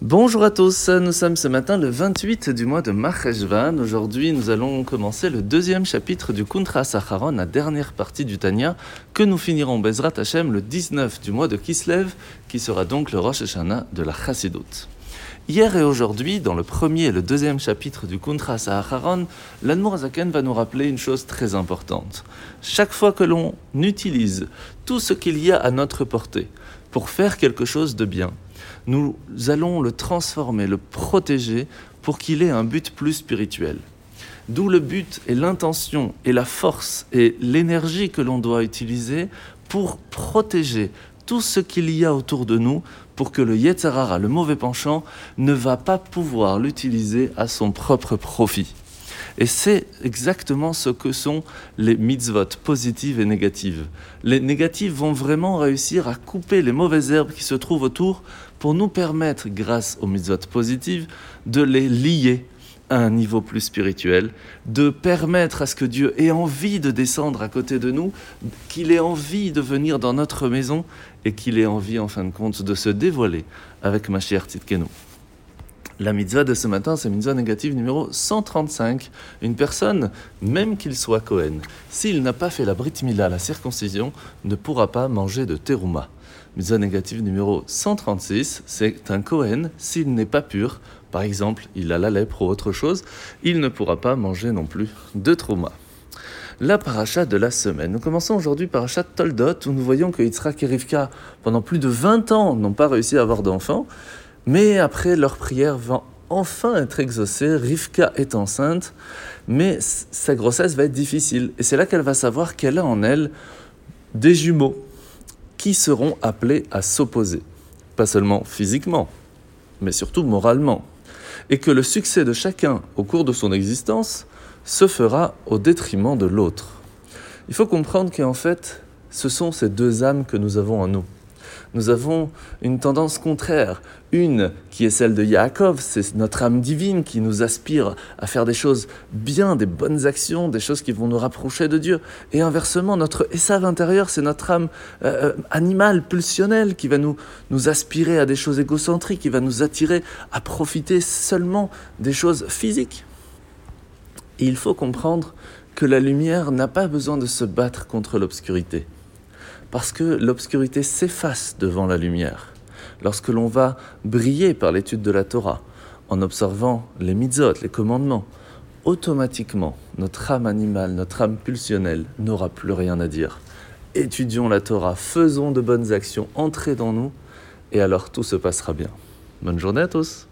Bonjour à tous, nous sommes ce matin le 28 du mois de Maheshvan. Aujourd'hui, nous allons commencer le deuxième chapitre du Kuntra Sacharon, la dernière partie du Tanya, que nous finirons Bezrat Hashem le 19 du mois de Kislev, qui sera donc le Rosh Hashanah de la Chassidut. Hier et aujourd'hui, dans le premier et le deuxième chapitre du Kuntra Saharon, l'Anmour Zaken va nous rappeler une chose très importante. Chaque fois que l'on utilise tout ce qu'il y a à notre portée pour faire quelque chose de bien, nous allons le transformer, le protéger pour qu'il ait un but plus spirituel. D'où le but et l'intention et la force et l'énergie que l'on doit utiliser pour protéger tout ce qu'il y a autour de nous pour que le Yetzarara, le mauvais penchant, ne va pas pouvoir l'utiliser à son propre profit. Et c'est exactement ce que sont les mitzvot positives et négatives. Les négatives vont vraiment réussir à couper les mauvaises herbes qui se trouvent autour pour nous permettre, grâce aux mitzvot positives, de les lier à un niveau plus spirituel, de permettre à ce que Dieu ait envie de descendre à côté de nous, qu'il ait envie de venir dans notre maison et qu'il ait envie en fin de compte de se dévoiler avec Mashiach Tzidkenu. La mitzvah de ce matin, c'est mitzvah négative numéro 135. Une personne, même qu'il soit Cohen, s'il n'a pas fait la Brit Mila, la circoncision, ne pourra pas manger de terouma. Mitzvah négative numéro 136, c'est un Cohen, s'il n'est pas pur, par exemple, il a la lèpre ou autre chose, il ne pourra pas manger non plus de trauma. La paracha de la semaine. Nous commençons aujourd'hui parachat Toldot, où nous voyons que Yitzhak et Rivka, pendant plus de 20 ans, n'ont pas réussi à avoir d'enfants. Mais après, leur prière va enfin être exaucée. Rivka est enceinte, mais sa grossesse va être difficile. Et c'est là qu'elle va savoir qu'elle a en elle des jumeaux qui seront appelés à s'opposer. Pas seulement physiquement, mais surtout moralement. Et que le succès de chacun au cours de son existence se fera au détriment de l'autre. Il faut comprendre qu'en fait, ce sont ces deux âmes que nous avons en nous nous avons une tendance contraire. Une qui est celle de Yaakov, c'est notre âme divine qui nous aspire à faire des choses bien, des bonnes actions, des choses qui vont nous rapprocher de Dieu. Et inversement, notre Esav intérieur, c'est notre âme euh, euh, animale, pulsionnelle, qui va nous, nous aspirer à des choses égocentriques, qui va nous attirer à profiter seulement des choses physiques. Et il faut comprendre que la lumière n'a pas besoin de se battre contre l'obscurité parce que l'obscurité s'efface devant la lumière. Lorsque l'on va briller par l'étude de la Torah, en observant les mitzvot, les commandements, automatiquement, notre âme animale, notre âme pulsionnelle n'aura plus rien à dire. Étudions la Torah, faisons de bonnes actions, entrez dans nous, et alors tout se passera bien. Bonne journée à tous